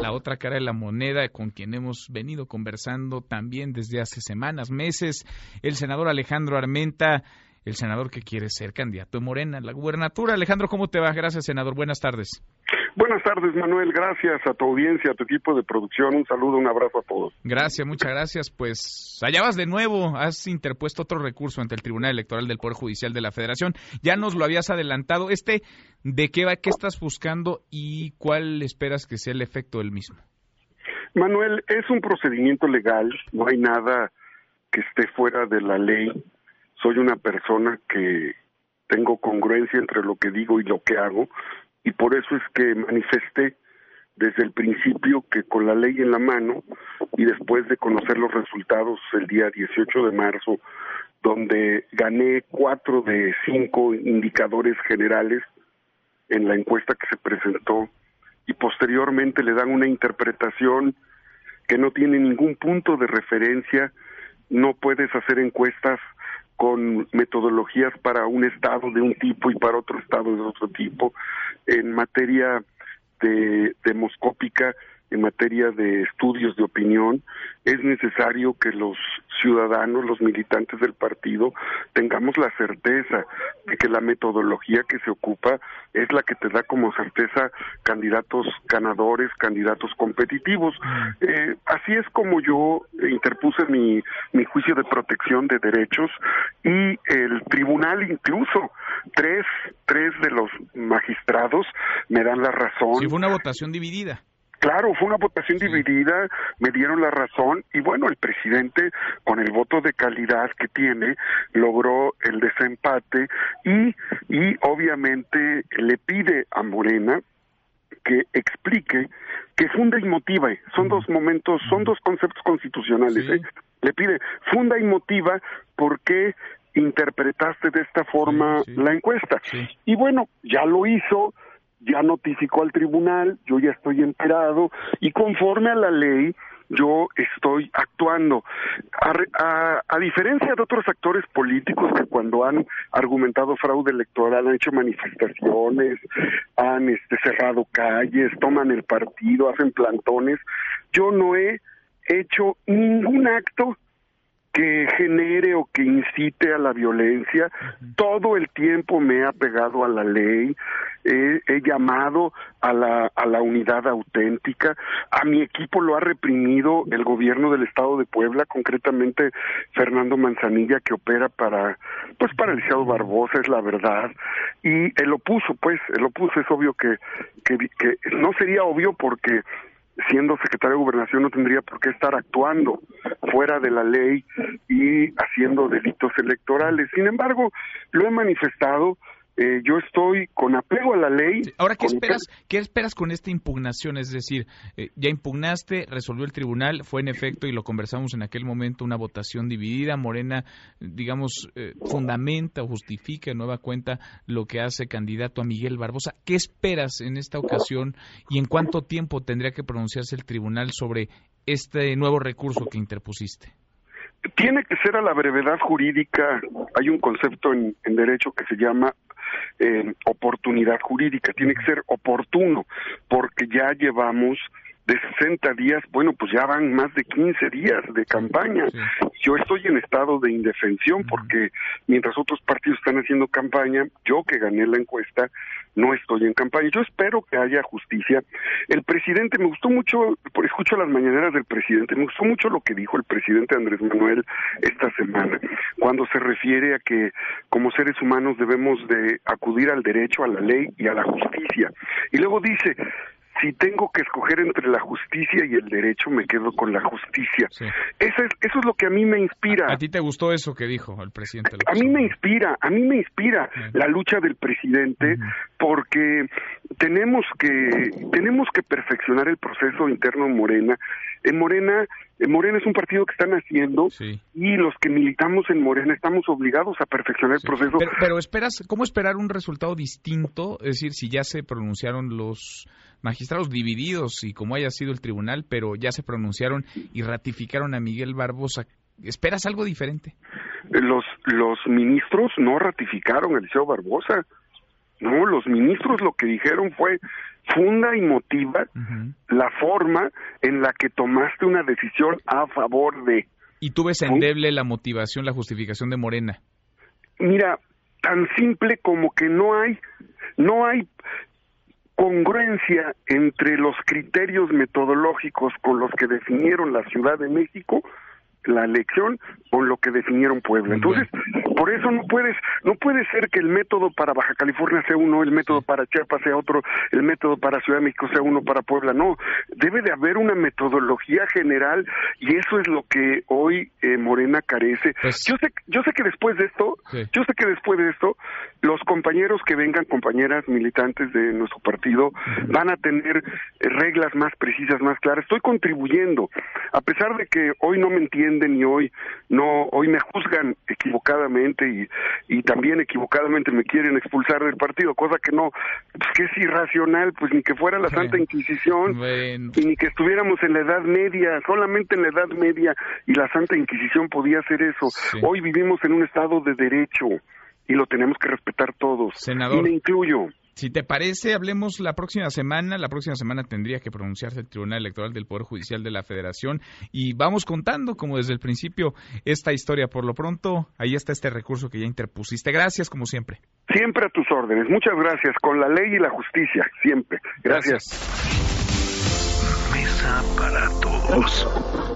La otra cara de la moneda con quien hemos venido conversando también desde hace semanas, meses, el senador Alejandro Armenta, el senador que quiere ser candidato de Morena la gubernatura. Alejandro, ¿cómo te va? Gracias, senador. Buenas tardes. Buenas tardes, Manuel. Gracias a tu audiencia, a tu equipo de producción. Un saludo, un abrazo a todos. Gracias, muchas gracias. Pues allá vas de nuevo. Has interpuesto otro recurso ante el Tribunal Electoral del Poder Judicial de la Federación. Ya nos lo habías adelantado. Este, ¿de qué va? ¿Qué estás buscando y cuál esperas que sea el efecto del mismo? Manuel, es un procedimiento legal. No hay nada que esté fuera de la ley. Soy una persona que tengo congruencia entre lo que digo y lo que hago y por eso es que manifesté desde el principio que con la ley en la mano y después de conocer los resultados el día 18 de marzo, donde gané cuatro de cinco indicadores generales en la encuesta que se presentó y posteriormente le dan una interpretación que no tiene ningún punto de referencia, no puedes hacer encuestas con metodologías para un estado de un tipo y para otro estado de otro tipo, en materia de demoscópica, en materia de estudios de opinión, es necesario que los ciudadanos, los militantes del partido, tengamos la certeza de que la metodología que se ocupa es la que te da como certeza candidatos ganadores, candidatos competitivos. Eh, así es como yo interpuse mi, mi juicio de protección de derechos y el tribunal incluso tres, tres de los magistrados me dan la razón. Sí, fue una votación dividida. Claro, fue una votación dividida, me dieron la razón y bueno, el presidente con el voto de calidad que tiene logró el desempate y, y obviamente le pide a Morena que explique, que funda y motive. Son dos momentos, son dos conceptos constitucionales. ¿eh? Le pide, funda y motiva por qué interpretaste de esta forma la encuesta. Y bueno, ya lo hizo, ya notificó al tribunal, yo ya estoy enterado y conforme a la ley yo estoy actuando. A, a, diferencia de otros actores políticos que cuando han argumentado fraude electoral han hecho manifestaciones, han este, cerrado calles, toman el partido, hacen plantones, yo no he hecho ningún acto que genere o que incite a la violencia. Todo el tiempo me ha pegado a la ley, he llamado a la, a la unidad auténtica, a mi equipo lo ha reprimido el gobierno del estado de Puebla, concretamente Fernando Manzanilla, que opera para, pues para Eliseo Barbosa, es la verdad, y él lo puso, pues, él lo puso, es obvio que, que, que no sería obvio porque siendo secretario de gobernación no tendría por qué estar actuando fuera de la ley y haciendo delitos electorales. Sin embargo, lo he manifestado, eh, yo estoy con apego a la ley. Ahora, ¿qué esperas, ¿qué esperas con esta impugnación? Es decir, eh, ya impugnaste, resolvió el tribunal, fue en efecto, y lo conversamos en aquel momento, una votación dividida. Morena, digamos, eh, fundamenta o justifica en nueva cuenta lo que hace candidato a Miguel Barbosa. ¿Qué esperas en esta ocasión y en cuánto tiempo tendría que pronunciarse el tribunal sobre este nuevo recurso que interpusiste? Tiene que ser a la brevedad jurídica. Hay un concepto en, derecho que se llama eh, oportunidad jurídica, tiene que ser oportuno, porque ya llevamos de 60 días, bueno, pues ya van más de 15 días de campaña. Yo estoy en estado de indefensión porque mientras otros partidos están haciendo campaña, yo que gané la encuesta, no estoy en campaña. Yo espero que haya justicia. El presidente, me gustó mucho, escucho las mañaneras del presidente, me gustó mucho lo que dijo el presidente Andrés Manuel esta semana, cuando se refiere a que como seres humanos debemos de acudir al derecho, a la ley y a la justicia. Y luego dice, si tengo que escoger entre la justicia y el derecho, me quedo con la justicia. Eso, es, eso es lo que a mí me inspira. ¿A ti te gustó eso que dijo el presidente? A mí me inspira, a mí me inspira la lucha del presidente porque tenemos que, tenemos que perfeccionar el proceso interno en Morena. En Morena Morena es un partido que están haciendo y los que militamos en Morena estamos obligados a perfeccionar el proceso. Pero, pero, esperas, ¿cómo esperar un resultado distinto? Es decir, si ya se pronunciaron los magistrados divididos y como haya sido el tribunal, pero ya se pronunciaron y ratificaron a Miguel Barbosa, ¿esperas algo diferente? Los, los ministros no ratificaron a Eliseo Barbosa. No, los ministros lo que dijeron fue funda y motiva la forma en la que tomaste una decisión a favor de. ¿Y tú ves endeble la motivación, la justificación de Morena? Mira, tan simple como que no hay, no hay congruencia entre los criterios metodológicos con los que definieron la Ciudad de México la elección con lo que definieron Puebla. Entonces, por eso no puedes, no puede ser que el método para Baja California sea uno, el método para Chiapas sea otro, el método para Ciudad de México sea uno para Puebla. No, debe de haber una metodología general y eso es lo que hoy eh, Morena carece. Pues yo sé, yo sé que después de esto, yo sé que después de esto, los compañeros que vengan, compañeras militantes de nuestro partido, van a tener eh, reglas más precisas, más claras. Estoy contribuyendo, a pesar de que hoy no me entienden y hoy no, hoy me juzgan equivocadamente y, y también equivocadamente me quieren expulsar del partido, cosa que no, pues que es irracional, pues ni que fuera la Santa Inquisición y ni que estuviéramos en la Edad Media, solamente en la Edad Media y la Santa Inquisición podía hacer eso. Hoy vivimos en un estado de derecho y lo tenemos que respetar todos. Senador. Y me incluyo. Si te parece, hablemos la próxima semana. La próxima semana tendría que pronunciarse el Tribunal Electoral del Poder Judicial de la Federación y vamos contando, como desde el principio, esta historia. Por lo pronto, ahí está este recurso que ya interpusiste. Gracias, como siempre. Siempre a tus órdenes. Muchas gracias. Con la ley y la justicia, siempre. gracias. Mesa para todos.